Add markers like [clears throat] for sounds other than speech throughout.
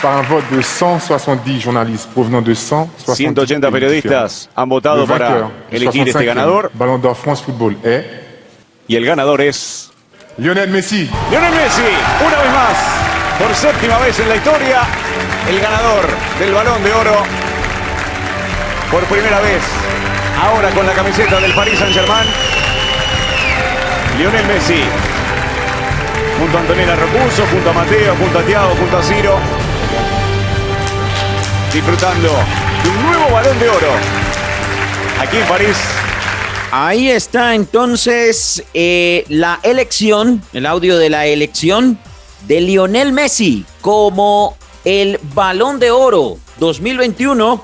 par un vote de 170 journalistes provenant de 170 180 periodistas han votado para elegir este ganador. Ballon d'Or France Football Y el ganador es Lionel Messi. Lionel Messi, una vez más, por séptima vez en la historia, el ganador del Balón de Oro. Por primera vez, ahora con la camiseta del Paris Saint-Germain. Lionel Messi, junto a Antonella Rocuso, junto a Mateo, junto a Tiago, junto a Ciro, disfrutando de un nuevo Balón de Oro. Aquí en París, Ahí está entonces eh, la elección, el audio de la elección de Lionel Messi como el Balón de Oro 2021,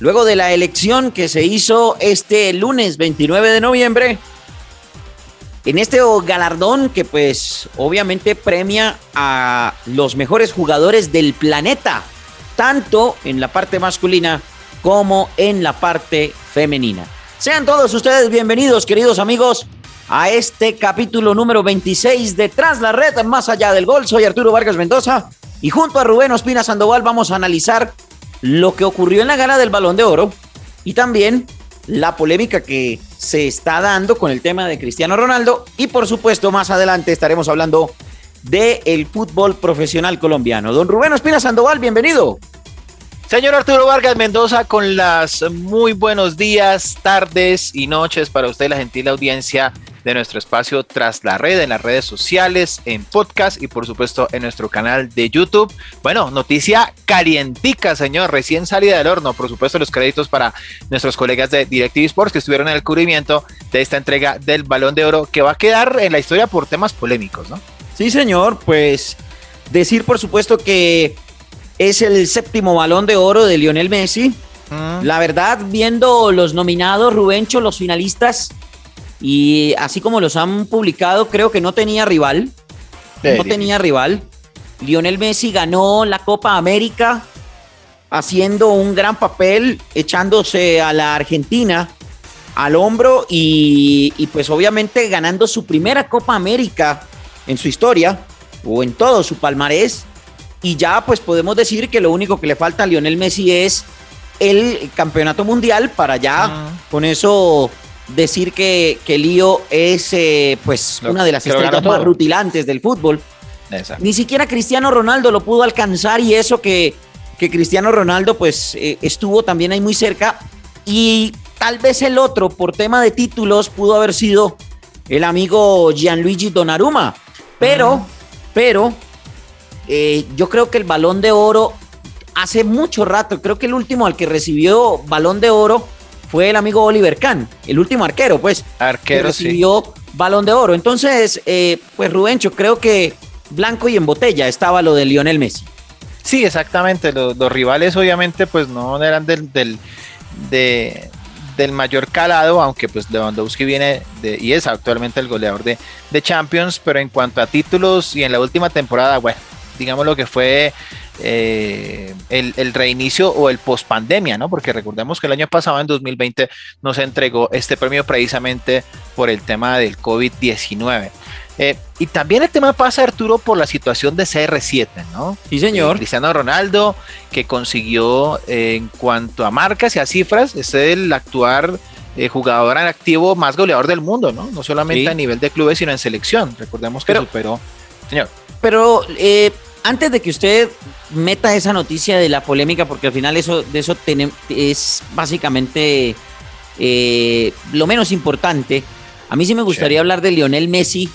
luego de la elección que se hizo este lunes 29 de noviembre. En este galardón que pues obviamente premia a los mejores jugadores del planeta, tanto en la parte masculina como en la parte femenina. Sean todos ustedes bienvenidos, queridos amigos, a este capítulo número 26 de Tras la Red, más allá del gol. Soy Arturo Vargas Mendoza y junto a Rubén Ospina Sandoval vamos a analizar lo que ocurrió en la gala del Balón de Oro y también la polémica que se está dando con el tema de Cristiano Ronaldo y por supuesto más adelante estaremos hablando del el fútbol profesional colombiano. Don Rubén Ospina Sandoval, bienvenido. Señor Arturo Vargas Mendoza, con las muy buenos días, tardes y noches para usted, la gentil audiencia de nuestro espacio Tras la Red, en las redes sociales, en podcast y por supuesto en nuestro canal de YouTube. Bueno, noticia calientica, señor, recién salida del horno. Por supuesto, los créditos para nuestros colegas de DirecTV Sports que estuvieron en el cubrimiento de esta entrega del Balón de Oro, que va a quedar en la historia por temas polémicos, ¿no? Sí, señor, pues decir por supuesto que es el séptimo balón de oro de Lionel Messi. La verdad, viendo los nominados, Rubencho, los finalistas, y así como los han publicado, creo que no tenía rival. No tenía rival. Lionel Messi ganó la Copa América haciendo un gran papel, echándose a la Argentina al hombro y, y pues obviamente ganando su primera Copa América en su historia o en todo su palmarés y ya pues podemos decir que lo único que le falta a Lionel Messi es el campeonato mundial para ya Ah. con eso decir que, que Lío es eh, pues Lo- una de las estrellas más rutilantes del fútbol. Exacto. Ni siquiera Cristiano Ronaldo lo pudo alcanzar y eso que, que Cristiano Ronaldo pues eh, estuvo también ahí muy cerca y tal vez el otro por tema de títulos pudo haber sido el amigo Gianluigi Donnarumma, pero, pero eh, yo creo que el balón de oro hace mucho rato, creo que el último al que recibió balón de oro fue el amigo Oliver Kahn, el último arquero pues que Arquero, sí. recibió balón de oro. Entonces, eh, pues Rubencho, creo que blanco y en botella estaba lo de Lionel Messi. Sí, exactamente. Los, los rivales obviamente pues no eran del, del, de- del mayor calado, aunque pues Lewandowski viene de- y es actualmente el goleador de, Champions, pero en cuanto a títulos y en la última temporada, bueno, digamos lo que fue eh, el, el reinicio o el post pandemia, ¿no? Porque recordemos que el año pasado, en 2020, nos entregó este premio precisamente por el tema del COVID-19. Eh, y también el tema pasa, Arturo, por la situación de CR7, ¿no? Sí, señor. Eh, Cristiano Ronaldo, que consiguió eh, en cuanto a marcas y a cifras, es el actuar eh, jugador en activo más goleador del mundo, ¿no? No solamente Sí. a nivel de clubes, sino en selección. Recordemos que Pero- superó. Señor, Pero antes de que usted meta esa noticia de la polémica, porque al final eso, de eso tenem- es básicamente lo menos importante, a mí sí me gustaría Sí. hablar de Lionel Messi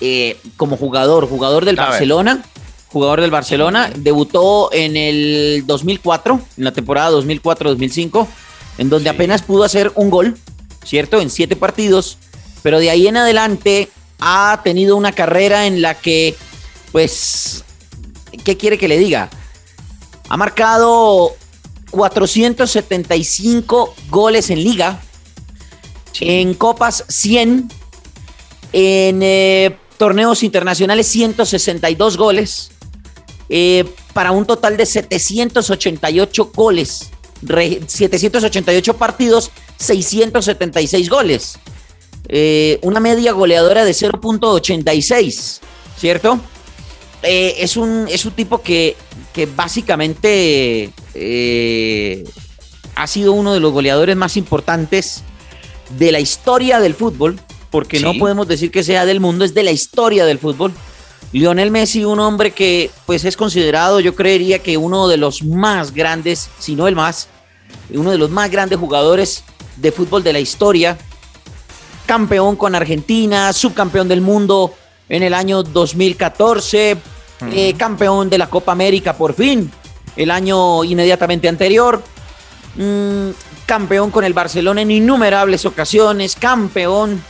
eh, como jugador, jugador del A ver. Barcelona. Jugador del Barcelona, debutó en el 2004, en la temporada 2004-2005, en donde Sí. apenas pudo hacer un gol, ¿cierto? En siete partidos, pero de ahí en adelante ha tenido una carrera en la que, pues, ¿qué quiere que le diga? Ha marcado 475 goles en liga, En Copas 100, en eh, torneos internacionales 162 goles, eh, para un total de 788 goles, 788 partidos, 676 goles. Eh, una media goleadora de 0.86, ¿cierto? es, un, es un tipo que, que básicamente ha sido uno de los goleadores más importantes de la historia del fútbol, porque no podemos decir que sea del mundo, es de la historia del fútbol. Lionel Messi, un hombre que pues es considerado, yo creería que uno de los más grandes, si no el más, uno de los más grandes jugadores de fútbol de la historia. Campeón con Argentina, subcampeón del mundo en el año 2014, eh, campeón de la Copa América por fin, el año inmediatamente anterior. Mm, campeón con el Barcelona en innumerables ocasiones, campeón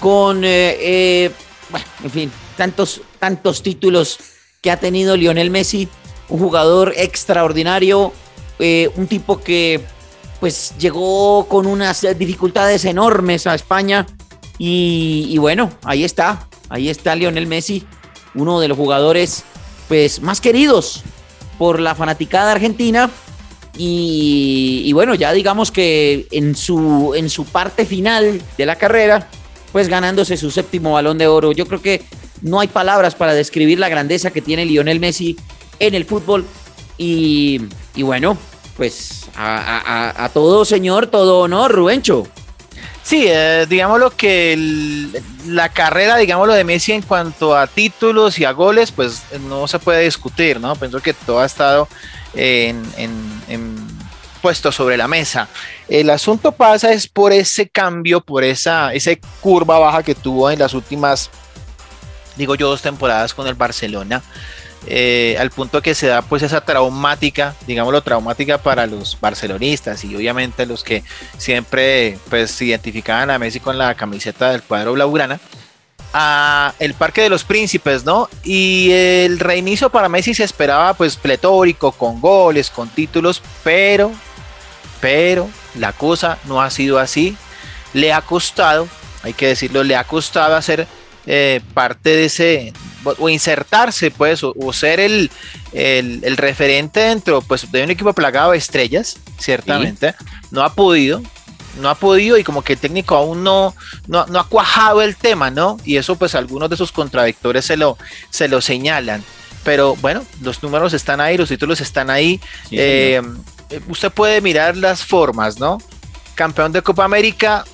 con, eh, eh, bueno, en fin, tantos, tantos títulos que ha tenido Lionel Messi, un jugador extraordinario, eh, un tipo que pues llegó con unas dificultades enormes a España y, y, bueno, ahí está, ahí está Lionel Messi, uno de los jugadores pues más queridos por la fanaticada argentina y, bueno, ya digamos que en su, en su parte final de la carrera, pues ganándose su séptimo balón de oro. Yo creo que no hay palabras para describir la grandeza que tiene Lionel Messi en el fútbol. Y, bueno, pues a, todo señor, todo honor, Rubencho. Sí, eh, digámoslo que la carrera, digámoslo de Messi en cuanto a títulos y a goles, pues no se puede discutir, ¿no? Pienso que todo ha estado en, puesto sobre la mesa. El asunto pasa es por ese cambio, por esa, esa curva baja que tuvo en las últimas, digo yo, dos temporadas con el Barcelona. Eh, al punto que se da pues esa traumática, digámoslo traumática para los barcelonistas y obviamente los que siempre pues identificaban a Messi con la camiseta del cuadro blaugrana a el Parque de los Príncipes, ¿no? Y el reinicio para Messi se esperaba pues pletórico, con goles, con títulos, pero, pero la cosa no ha sido así. Le ha costado, hay que decirlo, le ha costado hacer eh, parte de ese, o insertarse pues, o, ser el, el, referente dentro pues, de un equipo plagado de estrellas, ciertamente. No ha podido, no ha podido y como que el técnico aún no, no, ha cuajado el tema, ¿no? Y eso pues algunos de sus contradictores se lo, se lo señalan. Pero bueno, los números están ahí, los títulos están ahí. Eh, usted puede mirar las formas, ¿no? Campeón de Copa América,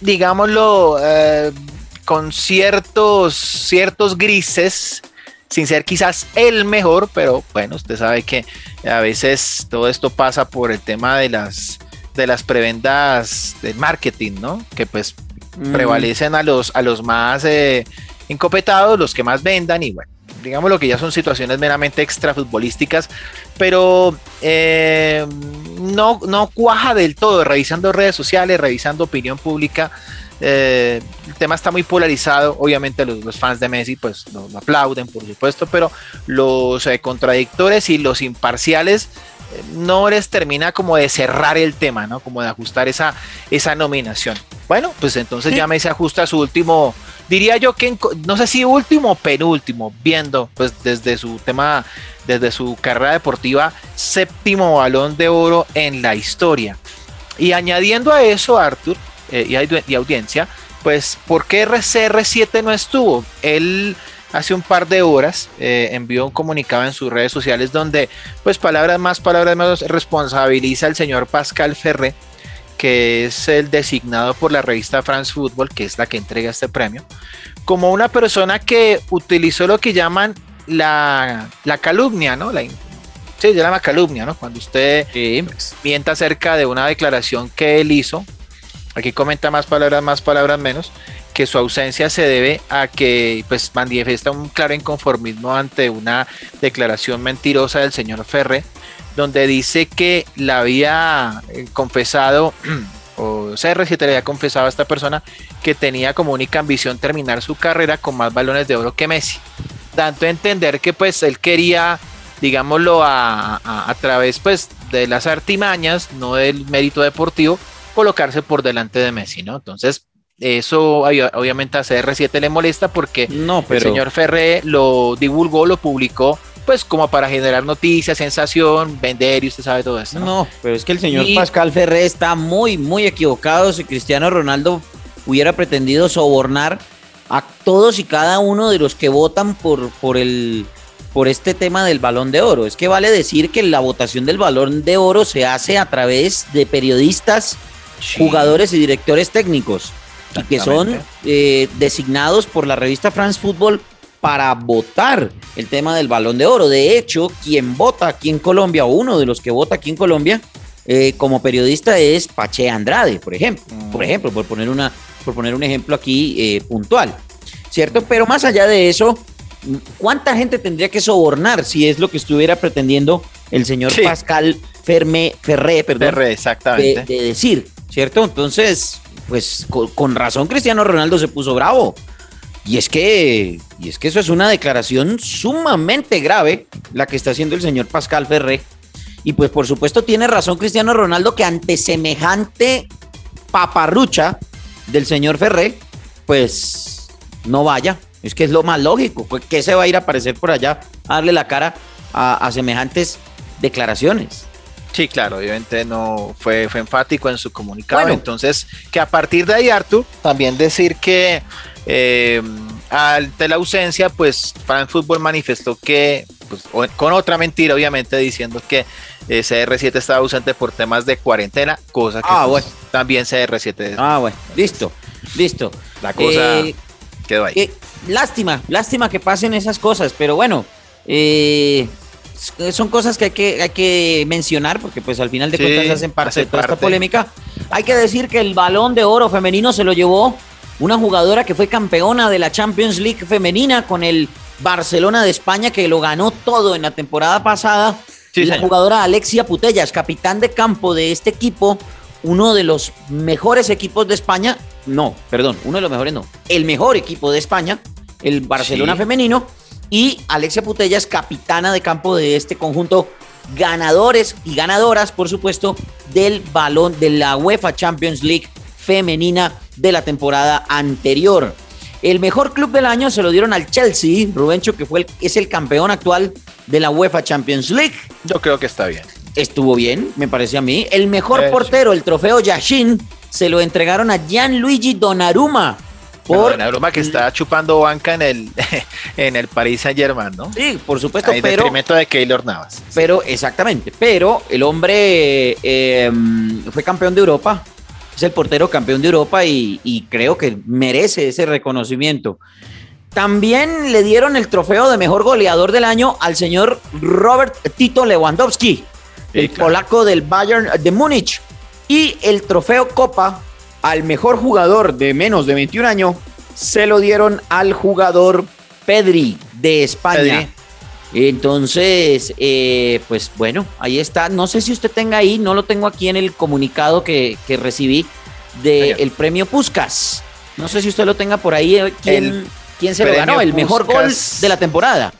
digámoslo, eh, con ciertos, ciertos grises, sin ser quizás el mejor, pero bueno, usted sabe que a veces todo esto pasa por el tema de las de las prebendas de marketing, ¿no? Que pues mm. prevalecen a los, a los más eh, encopetados, los que más vendan y bueno, digamos lo que ya son situaciones meramente extrafutbolísticas, pero eh, no, no cuaja del todo, revisando redes sociales, revisando opinión pública. Eh, el tema está muy polarizado, obviamente los, fans de Messi pues lo, aplauden por supuesto, pero los contradictores y los imparciales no les termina como de cerrar el tema, ¿no? Como de ajustar esa, esa nominación. Bueno, pues entonces ya me se ajusta su último, diría yo que no sé si último o penúltimo, viendo pues desde su tema, desde su carrera deportiva, séptimo balón de oro en la historia. Y añadiendo a eso, Arthur eh, y, y audiencia, pues, ¿por qué RCR7 no estuvo? Él hace un par de horas eh, envió un comunicado en sus redes sociales donde, pues palabras más, palabras menos, responsabiliza al señor Pascal Ferré, que es el designado por la revista France Football, que es la que entrega este premio, como una persona que utilizó lo que llaman la, calumnia, ¿no? La, sí, se llama calumnia, ¿no? Cuando usted mienta acerca de una declaración que él hizo, aquí comenta más palabras, más palabras menos, que su ausencia se debe a que pues manifiesta un claro inconformismo ante una declaración mentirosa del señor Ferre, donde dice que la había eh, confesado [clears throat] o CR7 le había confesado a esta persona que tenía como única ambición terminar su carrera con más balones de oro que Messi. Tanto entender que pues él quería, digámoslo, a, a, través pues de las artimañas, no del mérito deportivo, colocarse por delante de Messi, ¿no? Entonces, eso obviamente a CR7 le molesta porque no, pero... el señor Ferré lo divulgó, lo publicó, pues como para generar noticias, sensación, vender y usted sabe todo eso. No, pero es que el señor Pascal Ferré está muy, muy equivocado si Cristiano Ronaldo hubiera pretendido sobornar a todos y cada uno de los que votan por, por, el, por este tema del balón de oro. Es que vale decir que la votación del balón de oro se hace a través de periodistas, jugadores y directores técnicos que son eh, designados por la revista France Football para votar el tema del balón de oro. De hecho, quien vota aquí en Colombia, o uno de los que vota aquí en Colombia, eh, como periodista es Pache Andrade, por ejemplo. Por mm. ejemplo, por poner, una, por poner un ejemplo aquí eh, puntual. ¿Cierto? Pero más allá de eso, ¿cuánta gente tendría que sobornar si es lo que estuviera pretendiendo el señor Pascal Ferme, Ferré, perdón, Ferré, exactamente. de decir? ¿Cierto? Entonces, pues con, razón Cristiano Ronaldo se puso bravo. Y es que, y es que eso es una declaración sumamente grave la que está haciendo el señor Pascal Ferré. Y pues por supuesto tiene razón Cristiano Ronaldo que ante semejante paparrucha del señor Ferré, pues no vaya. Es que es lo más lógico. Pues, que se va a ir a aparecer por allá a darle la cara a semejantes declaraciones? Sí, claro, obviamente no fue, fue enfático en su comunicado. Entonces, que a partir de ahí, Artur, también decir que eh, ante la ausencia, pues Fan Fútbol manifestó que, pues, con otra mentira, obviamente, diciendo que eh, CR7 estaba ausente por temas de cuarentena, cosa que ah, pues, también CR7. Ah, bueno, listo, listo. La cosa eh, quedó ahí. lástima, lástima que pasen esas cosas, pero bueno, eh, son cosas que hay que, hay que mencionar porque pues al final de cuentas hacen parte de toda esta polémica. Hay que decir que el balón de oro femenino se lo llevó una jugadora que fue campeona de la Champions League femenina con el Barcelona de España que lo ganó todo en la temporada pasada. la jugadora Alexia Putellas, capitán de campo de este equipo, uno de los mejores equipos de España. No, perdón, uno de los mejores no. El mejor equipo de España, el Barcelona femenino y Alexia Putella es capitana de campo de este conjunto, ganadores y ganadoras, por supuesto, del balón de la UEFA Champions League femenina de la temporada anterior. El mejor club del año se lo dieron al Chelsea, Rubencho, que fue es el campeón actual de la UEFA Champions League. Yo creo que está bien. Estuvo bien, me parece a mí. El mejor portero, el trofeo Yashin, se lo entregaron a Gianluigi Donnarumma, por broma que está chupando banca en el, [laughs] en el Paris Saint Germain, ¿no? Sí, por supuesto, pero. detrimento de Keylor Navas. Pero, exactamente. Pero el hombre em, fue campeón de Europa. Es el portero campeón de Europa y, y creo que merece ese reconocimiento. También le dieron el trofeo de mejor goleador del año al señor Robert Tito Lewandowski, el polaco del Bayern de Múnich. Y el trofeo Copa al mejor jugador de menos de 21 años se lo dieron al jugador Pedri de España. Entonces, eh, pues bueno, ahí está. No sé si usted tenga ahí, no lo tengo aquí en el comunicado que, recibí del premio Puscas. No sé si usted lo tenga por ahí. Eh, ¿Quién, ¿quién se lo ganó? El mejor gol de la temporada.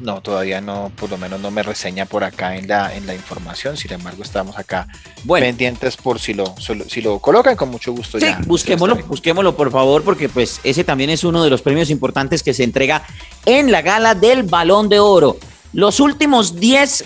No, todavía no, por lo menos no me reseña por acá en la, en la información. Sin embargo, estamos acá pendientes por si lo, si lo colocan con mucho gusto. Sí, busquémoslo, busquémoslo por favor, porque pues ese también es uno de los premios importantes que se entrega en la gala del Balón de Oro. Los últimos 10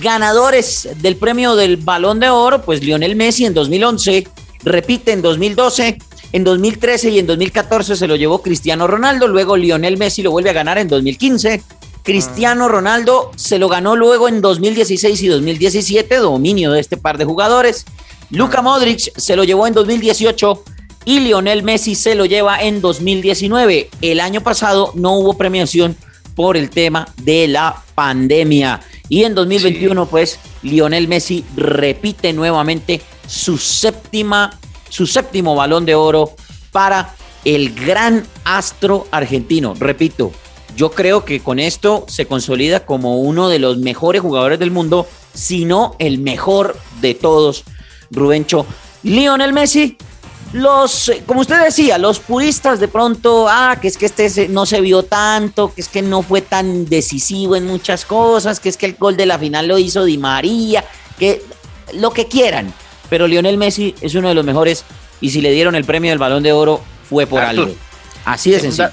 ganadores del premio del Balón de Oro, pues Lionel Messi en 2011, repite en 2012, en 2013 y en 2014 se lo llevó Cristiano Ronaldo, luego Lionel Messi lo vuelve a ganar en 2015, Cristiano Ronaldo se lo ganó luego en 2016 y 2017, dominio de este par de jugadores. Luka Modric se lo llevó en 2018 y Lionel Messi se lo lleva en 2019. El año pasado no hubo premiación por el tema de la pandemia. Y en 2021, pues, Lionel Messi repite nuevamente su séptima, su séptimo balón de oro para el gran astro argentino. Repito, yo creo que con esto se consolida como uno de los mejores jugadores del mundo, si no el mejor de todos, Rubencho. Lionel Messi, los, como usted decía, los puristas de pronto, ah, que es que este no se vio tanto, que es que no fue tan decisivo en muchas cosas, que es que el gol de la final lo hizo Di María, que lo que quieran. pero Lionel Messi es uno de los mejores y si le dieron el premio del balón de oro fue por Artur, algo. Así de sencillo.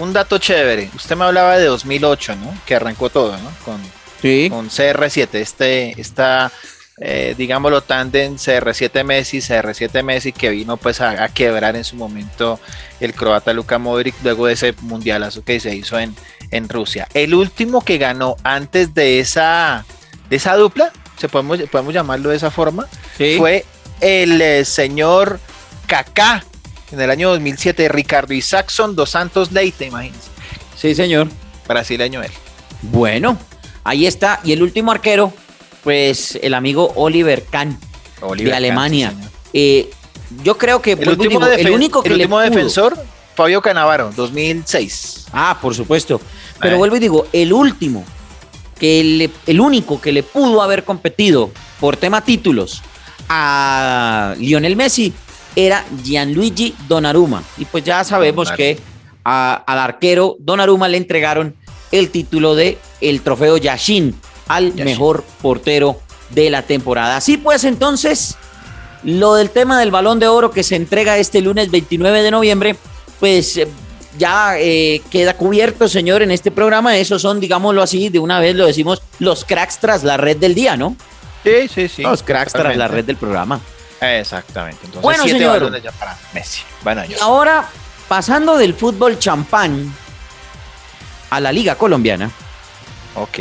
Un dato chévere. Usted me hablaba de 2008, ¿no? Que arrancó todo, ¿no? Con, Sí. con CR7, este, esta, eh, digámoslo, tandem CR7 Messi, CR7 Messi, que vino pues a, a quebrar en su momento el croata Luka Modric luego de ese mundialazo que se hizo en, en Rusia. El último que ganó antes de esa, de esa dupla, se podemos, podemos llamarlo de esa forma, Sí. fue el eh, señor Kaká en el año 2007, Ricardo Isaacson dos Santos Leite, imagínense, Sí, señor. brasileño él. Bueno, ahí está. Y el último arquero, pues el amigo Oliver Kahn de Alemania. sí. Eh, yo creo que El último, digo, el defen- único que el le último pudo- defensor, Fabio Canavaro, 2006. Ah, por supuesto. Pero Eh. vuelvo y digo, el último, que le- el único que le pudo haber competido por tema títulos a Lionel Messi era Gianluigi Donnarumma. Y pues ya sabemos que a- al arquero Donnarumma le entregaron el título de el trofeo Yashin al Yashin. mejor portero de la temporada. Así pues, entonces, lo del tema del balón de oro que se entrega este lunes 29 de noviembre, pues eh, ya eh, queda cubierto, señor, en este programa. Esos son, digámoslo así, de una vez lo decimos, los cracks tras la red del día, ¿no? Sí, sí, sí. los cracks tras la red del programa. Exactamente. Entonces, Bueno, siete señor. balones ya para Messi. Bueno, Y ahora, pasando del fútbol champán a la liga colombiana, Ok.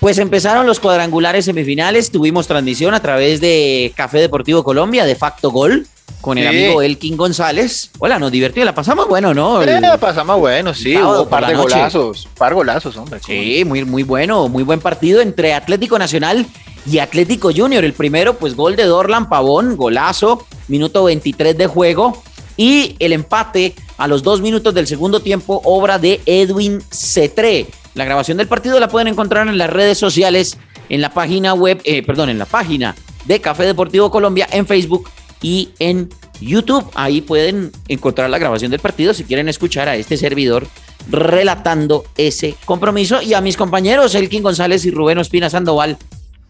Pues empezaron los cuadrangulares semifinales, tuvimos transmisión a través de Café Deportivo Colombia, de Facto Gol, con el Sí. amigo Elkin González. Hola, nos divertió, la pasamos bueno, ¿no? Eh, pasamos bueno, sí. Hubo par la de golazos. Par golazos, hombre. Sí, muy, muy bueno, muy buen partido entre Atlético Nacional y Atlético Junior. El primero, pues gol de Dorlan Pavón, golazo, minuto 23 de juego. Y el empate a los dos minutos del segundo tiempo, obra de Edwin Cetré. La grabación del partido la pueden encontrar en las redes sociales, en la página web, eh, perdón, en la página de Café Deportivo Colombia, en Facebook y en YouTube. Ahí pueden encontrar la grabación del partido si quieren escuchar a este servidor relatando ese compromiso y a mis compañeros Elkin González y Rubén Ospina Sandoval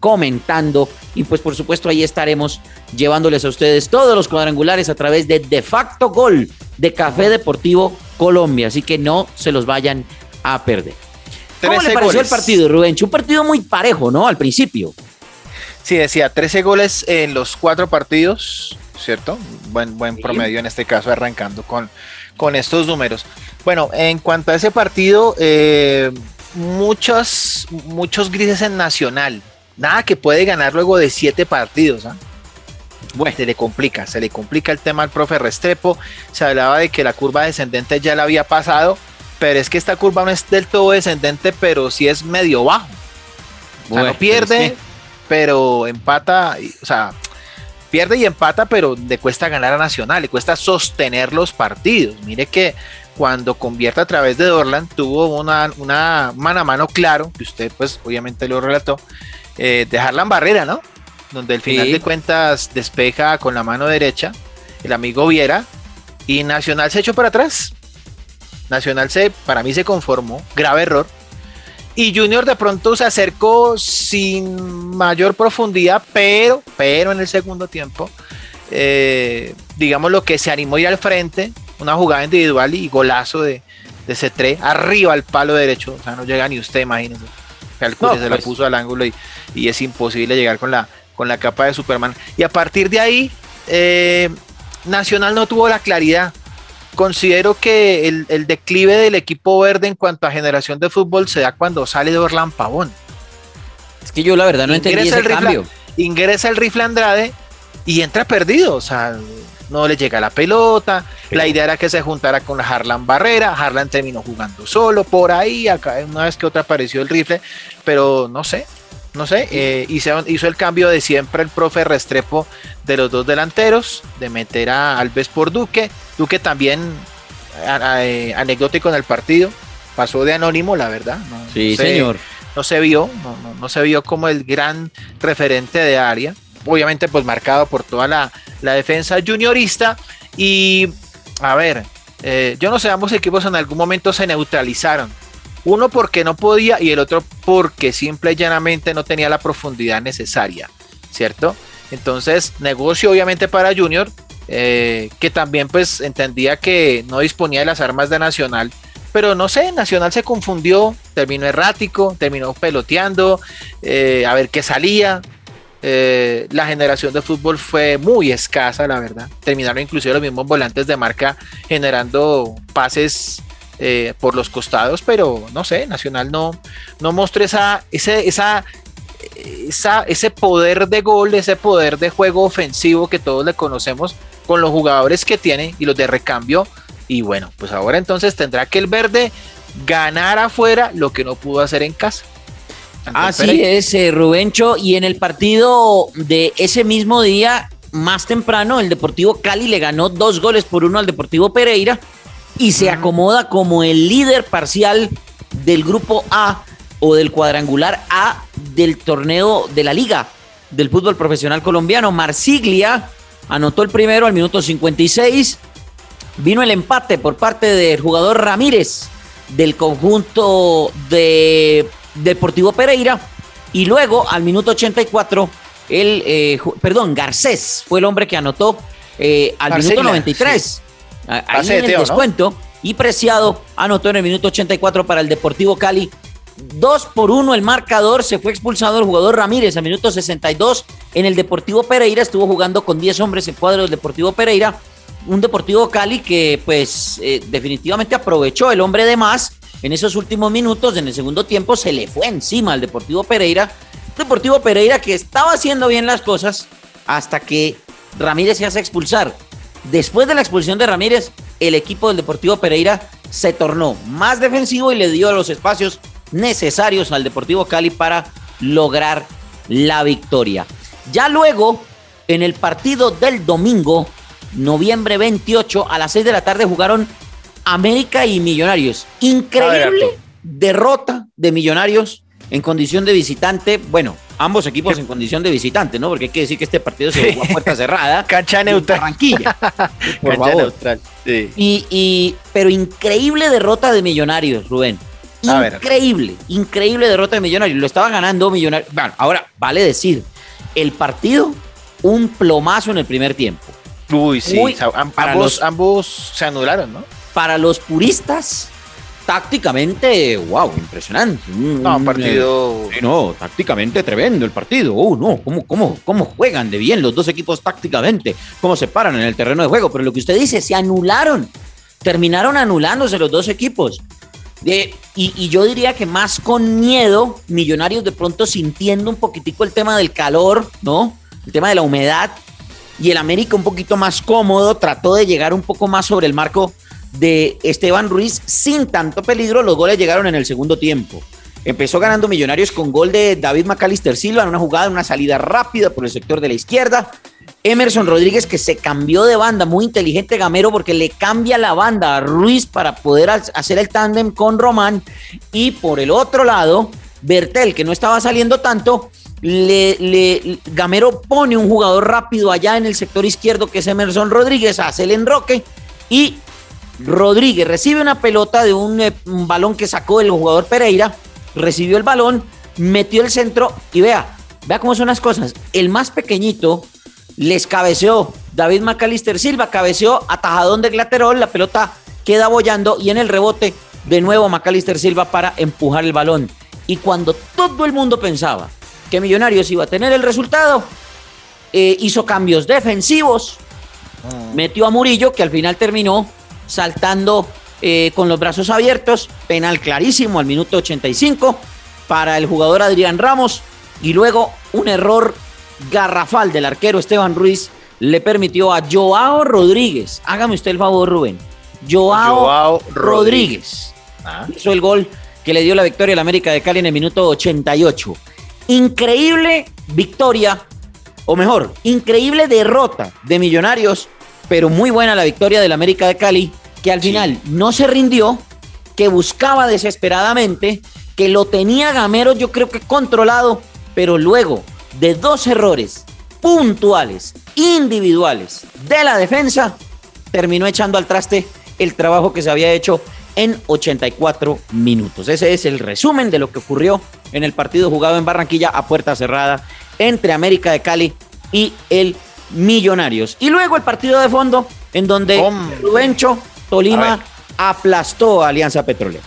comentando y pues por supuesto ahí estaremos llevándoles a ustedes todos los cuadrangulares a través de De facto Gol de Café Deportivo Colombia, así que no se los vayan a perder. ¿Cómo le 13 pareció goles. el partido, Rubén? Un partido muy parejo, ¿no? Al principio. Sí, decía 13 goles en los cuatro partidos, ¿cierto? Buen, buen Sí. promedio en este caso, arrancando con, con estos números. Bueno, en cuanto a ese partido, eh, muchos, muchos grises en Nacional. Nada que puede ganar luego de siete partidos. ¿ah? Bueno, Se le complica, se le complica el tema al profe Restrepo. Se hablaba de que la curva descendente ya la había pasado, pero es que esta curva no es del todo descendente, pero sí es medio bajo. O sea, no pierde, pero empata, o sea, pierde y empata, pero le cuesta ganar a Nacional, le cuesta sostener los partidos. Mire que cuando convierte a través de Dorland tuvo una, una mano a mano claro, que usted pues obviamente lo relató, eh, dejarla en barrera, ¿no? Donde al final Sí. de cuentas despeja con la mano derecha el amigo Viera y Nacional se echó para atrás. Nacional se, para mí se conformó, grave error. Y Junior de pronto se acercó sin mayor profundidad, pero, pero en el segundo tiempo, eh, digamos lo que se animó a ir al frente, una jugada individual y golazo de, de C3 arriba al palo derecho, o sea, no llega ni usted, imagínese. Calcule, No, se la pues. puso al ángulo y, y es imposible llegar con la, con la capa de Superman. Y a partir de ahí, eh, Nacional no tuvo la claridad. Considero que el, el declive del equipo verde en cuanto a generación de fútbol se da cuando sale de Orlán Pavón. es que yo la verdad no entendí ese el rifle- cambio. Ingresa el rifle Andrade y entra perdido. O sea, no le llega la pelota. La idea era que se juntara con Harlan Barrera. Harlan terminó jugando solo por ahí. Acá una vez que otra apareció el rifle, pero no sé. No sé, eh, hizo, hizo el cambio de siempre el profe Restrepo de los dos delanteros, de meter a Alves por Duque. Duque también a- a- eh, anecdótico en el partido, pasó de anónimo, la verdad. No, Sí, no señor. no se vio, no, no- no se vio como el gran referente de área. Obviamente, pues marcado por toda la, la defensa juniorista. Y a ver, eh, yo no sé, ambos equipos en algún momento se neutralizaron. Uno porque no podía y el otro porque simple y llanamente no tenía la profundidad necesaria, ¿cierto? Entonces, negocio obviamente para Junior, eh, que también pues entendía que no disponía de las armas de Nacional, pero no sé, Nacional se confundió, terminó errático, terminó peloteando, eh, a ver qué salía. Eh, la generación de fútbol fue muy escasa, la verdad. Terminaron inclusive los mismos volantes de marca generando pases por los costados, pero no sé, Nacional no, no mostró esa, ese, esa ese poder de gol, ese poder de juego ofensivo que todos le conocemos con los jugadores que tiene y los de recambio. Y bueno, pues ahora entonces tendrá que el verde ganar afuera lo que no pudo hacer en casa. Así es, eh, Rubencho. Y en el partido de ese mismo día, más temprano, el Deportivo Cali le ganó dos goles por uno al Deportivo Pereira y se acomoda como el líder parcial del grupo A o del cuadrangular A del torneo de la liga del fútbol profesional colombiano. Marsiglia anotó el primero al minuto 56. Vino el empate por parte del jugador Ramírez del conjunto de Deportivo Pereira. Y luego al minuto 84, el, eh, perdón, Garcés fue el hombre que anotó eh, al minuto 93. Ahí en el descuento. Y Preciado anotó en el minuto 84 para el Deportivo Cali 2 por 1 el marcador, se fue expulsado el jugador Ramírez a minuto 62 en el Deportivo Pereira, estuvo jugando con 10 hombres en cuadro del Deportivo Pereira, un Deportivo Cali que pues eh, definitivamente aprovechó el hombre de más en esos últimos minutos, en el segundo tiempo se le fue encima al Deportivo Pereira, Deportivo Pereira que estaba haciendo bien las cosas hasta que Ramírez se hace expulsar. Después de la expulsión de Ramírez, el equipo del Deportivo Pereira se tornó más defensivo y le dio los espacios necesarios al Deportivo Cali para lograr la victoria. Ya luego, en el partido del domingo, noviembre 28, a las 6 de la tarde jugaron América y Millonarios. Increíble derrota de Millonarios en condición de visitante. Bueno, ambos equipos en condición de visitante, ¿no? Porque hay que decir que este partido se jugó a puerta cerrada. [laughs] Cancha neutral. Barranquilla. [laughs] Por Cancha neutral. Y, y, pero increíble derrota de Millonarios, Rubén. Increíble, increíble derrota de Millonarios. Lo estaba ganando Millonarios. Bueno, ahora vale decir, el partido, un plomazo en el primer tiempo. Uy, sí. ambos, ambos se anularon, ¿no? Para los puristas, tácticamente, wow, impresionante. No, un partido. Sí, no, tácticamente tremendo el partido. Uh, no, ¿cómo, cómo, cómo juegan de bien los dos equipos tácticamente? ¿Cómo se paran en el terreno de juego? Pero lo que usted dice, se anularon. Terminaron anulándose los dos equipos y, yo diría que más con miedo, Millonarios de pronto sintiendo un poquitico el tema del calor, ¿no? El tema de la humedad. Y el América un poquito más cómodo, trató de llegar un poco más sobre el marco de Esteban Ruiz sin tanto peligro. Los goles llegaron en el segundo tiempo. Empezó ganando Millonarios con gol de David McAllister Silva en una jugada, en una salida rápida por el sector de la izquierda. Emerson Rodríguez que se cambió de banda, muy inteligente Gamero porque le cambia la banda a Ruiz para poder hacer el tándem con Román y por el otro lado, Bertel que no estaba saliendo tanto, le, Gamero pone un jugador rápido allá en el sector izquierdo que es Emerson Rodríguez, hace el enroque y Rodríguez recibe una pelota de un, eh, un balón que sacó el jugador Pereira, recibió el balón, metió el centro y vea, vea cómo son las cosas, el más pequeñito les cabeceó. David McAllister Silva cabeceó atajadón de Glaterol, la pelota queda bollando y en el rebote de nuevo McAllister Silva para empujar el balón. Y cuando todo el mundo pensaba que Millonarios iba a tener el resultado, eh, hizo cambios defensivos, ah. metió a Murillo, que al final terminó saltando eh, con los brazos abiertos, penal clarísimo al minuto 85 para el jugador Adrián Ramos, y luego un error garrafal del arquero Esteban Ruiz le permitió a Joao Rodríguez, hágame usted el favor, Rubén, Joao, Rodríguez, ah. hizo el gol que le dio la victoria al América de Cali en el minuto 88. Increíble victoria, o mejor, increíble derrota de Millonarios, pero muy buena la victoria del América de Cali, que al final no se rindió, que buscaba desesperadamente, que lo tenía Gamero yo creo que controlado, pero luego de dos errores puntuales, individuales de la defensa, terminó echando al traste el trabajo que se había hecho en 84 minutos. Ese es el resumen de lo que ocurrió en el partido jugado en Barranquilla a puerta cerrada entre América de Cali y el Millonarios. Y luego el partido de fondo, en donde Hombre. Rubencho, Tolima aplastó a Alianza Petrolera.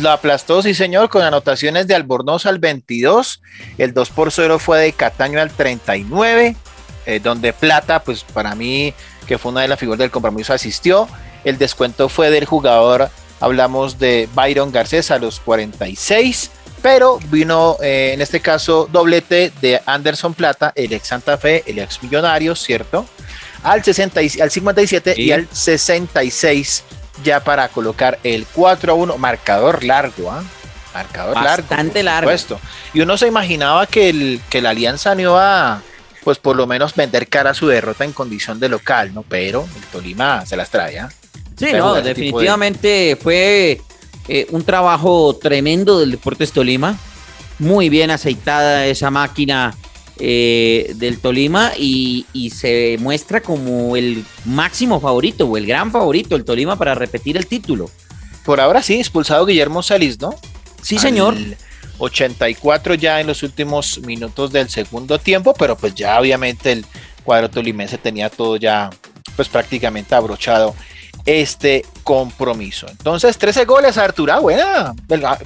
Lo aplastó, sí señor, con anotaciones de Albornoz al 22, el 2 por 0 fue de Cataño al 39, eh, donde Plata, pues para mí, que fue una de las figuras del compromiso, asistió. El descuento fue del jugador, hablamos de Byron Garcés a los 46, pero vino eh, en este caso doblete de Anderson Plata, el ex Santa Fe, el ex Millonario, ¿cierto? Al, 60, y- al 57 y al 66 ya para colocar el 4 a 1, marcador largo, ¿ah? Marcador Bastante largo. largo. por supuesto. Y uno se imaginaba que, el, que la alianza no iba a, pues por lo menos vender cara a su derrota en condición de local, ¿no? Pero el Tolima se las trae, ¿ah? Sí, Pero no, de- definitivamente fue eh, un trabajo tremendo del Deportes Tolima. Muy bien aceitada esa máquina eh, del Tolima y, y se muestra como el máximo favorito o el gran favorito del Tolima para repetir el título. Por ahora sí, expulsado Guillermo Salís, ¿no? Sí, señor. Al 84 ya en los últimos minutos del segundo tiempo, pero pues ya obviamente el cuadro tolimense tenía todo ya pues prácticamente abrochado este compromiso. Entonces, 13 goles, Artura, buena.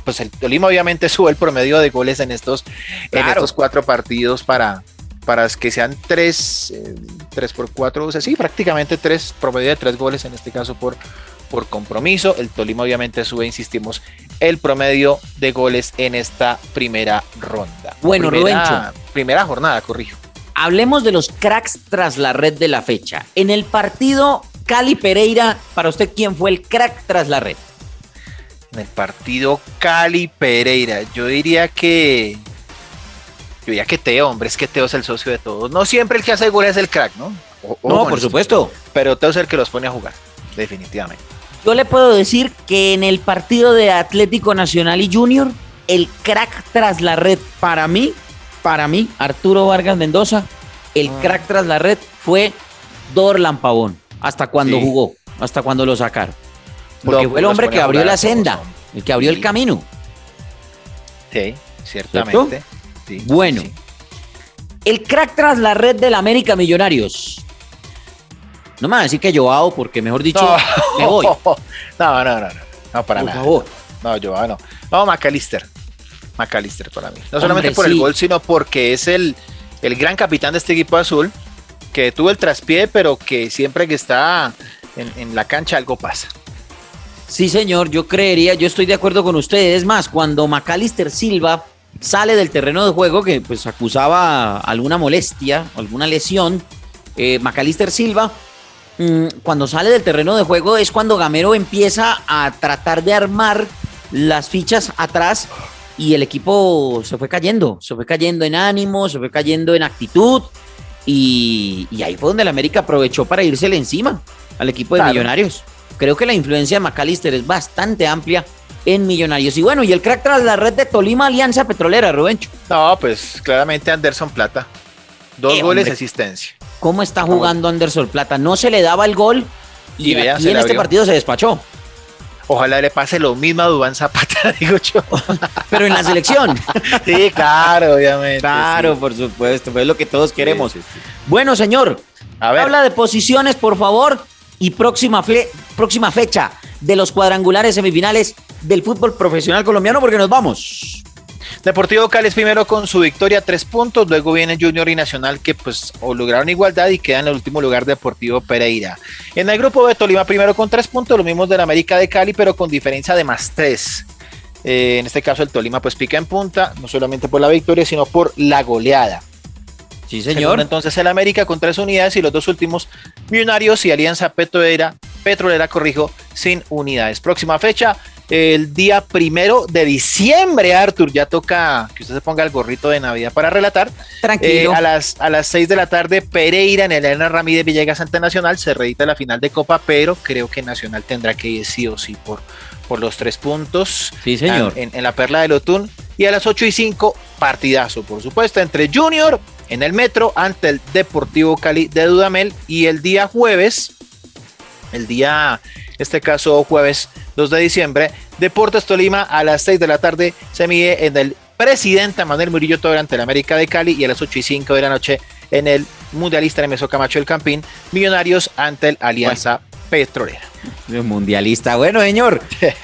Pues el Tolima obviamente [laughs] sube el promedio de goles en estos, en estos cuatro partidos para, para que sean 3, 3 por 4, o sea, sí, prácticamente 3, promedio de 3 goles en este caso por, por compromiso. El Tolima obviamente sube, insistimos, el promedio de goles en esta primera ronda. Bueno, primera, primera jornada, corrijo. Hablemos de los cracks tras la red de la fecha. En el partido Cali Pereira, para usted, ¿quién fue el crack tras la red? En el partido Cali Pereira, yo diría que. Yo diría que Teo, hombre, es que Teo es el socio de todos. No siempre el que hace goles es el crack, ¿no? O- No, por esto. supuesto. Pero Teo es el que los pone a jugar, definitivamente. Yo le puedo decir que en el partido de Atlético Nacional y Junior, el crack tras la red para mí, para mí, Arturo Vargas Mendoza, el Ah. crack tras la red fue Dorlan Pavón. Hasta cuando Sí. jugó, hasta cuando lo sacaron. Porque Lo- fue el hombre que abrió la senda, el que abrió el camino. Sí, ciertamente. Sí, Bueno. El crack tras la red del América Millonarios. No me van a decir que Joao, porque mejor dicho, No. me voy. [laughs] No, no, no, no. No, para Por nada. favor. No, yo no. No, McAllister. McAllister para mí. No solamente Hombre, por el gol, sino porque es el, el gran capitán de este equipo azul, que tuvo el traspié, pero que siempre que está en, la cancha algo pasa. Sí, señor, yo creería, yo estoy de acuerdo con ustedes. Es más, cuando Macalister Silva sale del terreno de juego, que pues acusaba alguna molestia, alguna lesión, eh, Macalister Silva, mm, cuando sale del terreno de juego es cuando Gamero empieza a tratar de armar las fichas atrás y el equipo se fue cayendo, se fue cayendo en ánimo, se fue cayendo en actitud y, y ahí fue donde el América aprovechó para irsele encima al equipo de Claro. Millonarios. Creo que la influencia de McAllister es bastante amplia en Millonarios. Y bueno, y el crack tras la red de Tolima Alianza Petrolera, Rubencho. No, pues claramente Anderson Plata. Dos Eh, goles de asistencia. ¿Cómo está jugando Anderson Plata? No se le daba el gol y, Y vea, aquí se en este partido se despachó. Ojalá le pase lo mismo a Dubán Zapata, [laughs] digo yo. Pero en la selección. [laughs] Sí, claro, obviamente. claro, sí. por supuesto, pues es lo que todos queremos. Sí, sí, sí. Bueno, señor, A ver, habla de posiciones, por favor, y próxima, fle- próxima fecha de los cuadrangulares semifinales del fútbol profesional colombiano, porque nos vamos. Deportivo Cali es primero con su victoria, tres puntos. Luego viene Junior y Nacional, que pues o lograron igualdad y quedan en el último lugar Deportivo Pereira. En el grupo de Tolima, primero con tres puntos, lo mismo del América de Cali, pero con diferencia de más tres. Eh, en este caso, el Tolima pues pica en punta, no solamente por la victoria, sino por la goleada. Sí, Segundo, señor. entonces el América con tres unidades y los dos últimos Millonarios y Alianza Petrolera, Petrolera, corrijo, sin unidades. Próxima fecha, el día primero de diciembre, Arthur, ya toca que usted se ponga el gorrito de Navidad para relatar. Eh, Tranquilo. a, las, a las 6 de la tarde, Pereira en el Elena Ramírez Villegas ante Nacional se reedita la final de Copa, pero creo que Nacional tendrá que ir sí o sí por, por los tres puntos Sí, señor. en, en la Perla del Otún. Y a las 8 y 5, partidazo, por supuesto, entre Junior en el Metro ante el Deportivo Cali de Dudamel. Y el día jueves, el día, este caso jueves 2 de diciembre, Deportes Tolima a las 6 de la tarde se mide en el Presidente Manuel Murillo Toro ante el América de Cali y a las 8 y 5 de la noche en el Mundialista Nemesio Camacho del Campín, Millonarios ante el Alianza Petrolera. Mundialista. Bueno, señor,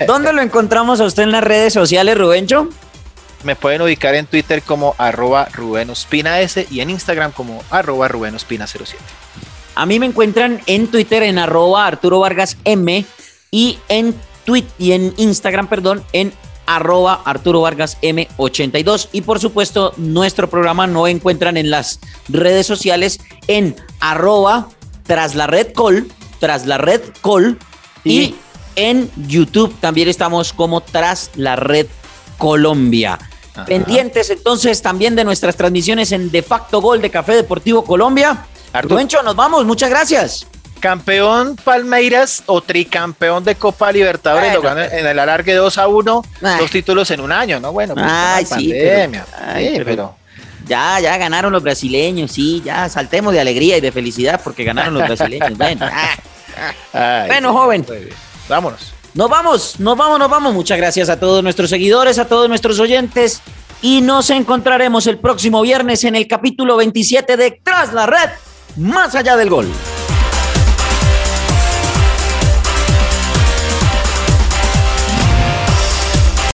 ¿dónde lo encontramos a usted en las redes sociales, Rubencho? Me pueden ubicar en Twitter como arroba Rubén Ospina S y en Instagram como arroba Rubén Ospina 07. A mí me encuentran en Twitter en arroba Arturo Vargas M y en tweet y en Instagram, perdón, en arroba Arturo Vargas M82. Y por supuesto, nuestro programa no encuentran en las redes sociales en arroba tras la red call, tras la red call y en YouTube también estamos como tras la red Colombia. Pendientes entonces también de nuestras transmisiones en De Facto Gol de Café Deportivo Colombia. Artuencho, nos vamos, muchas gracias. Campeón Palmeiras o tricampeón de Copa Libertadores, lo gana en el alargue 2 a 1, dos títulos en un año, ¿no? Bueno, pues ay, sí, pandemia. Pero, Ya, ya ganaron los brasileños, sí, ya saltemos de alegría y de felicidad porque ganaron los brasileños. [laughs] bueno, bueno joven. Vámonos. Nos vamos, nos vamos, nos vamos. Muchas gracias a todos nuestros seguidores, a todos nuestros oyentes. Y nos encontraremos el próximo viernes en el capítulo 27 de Tras la Red, más allá del gol.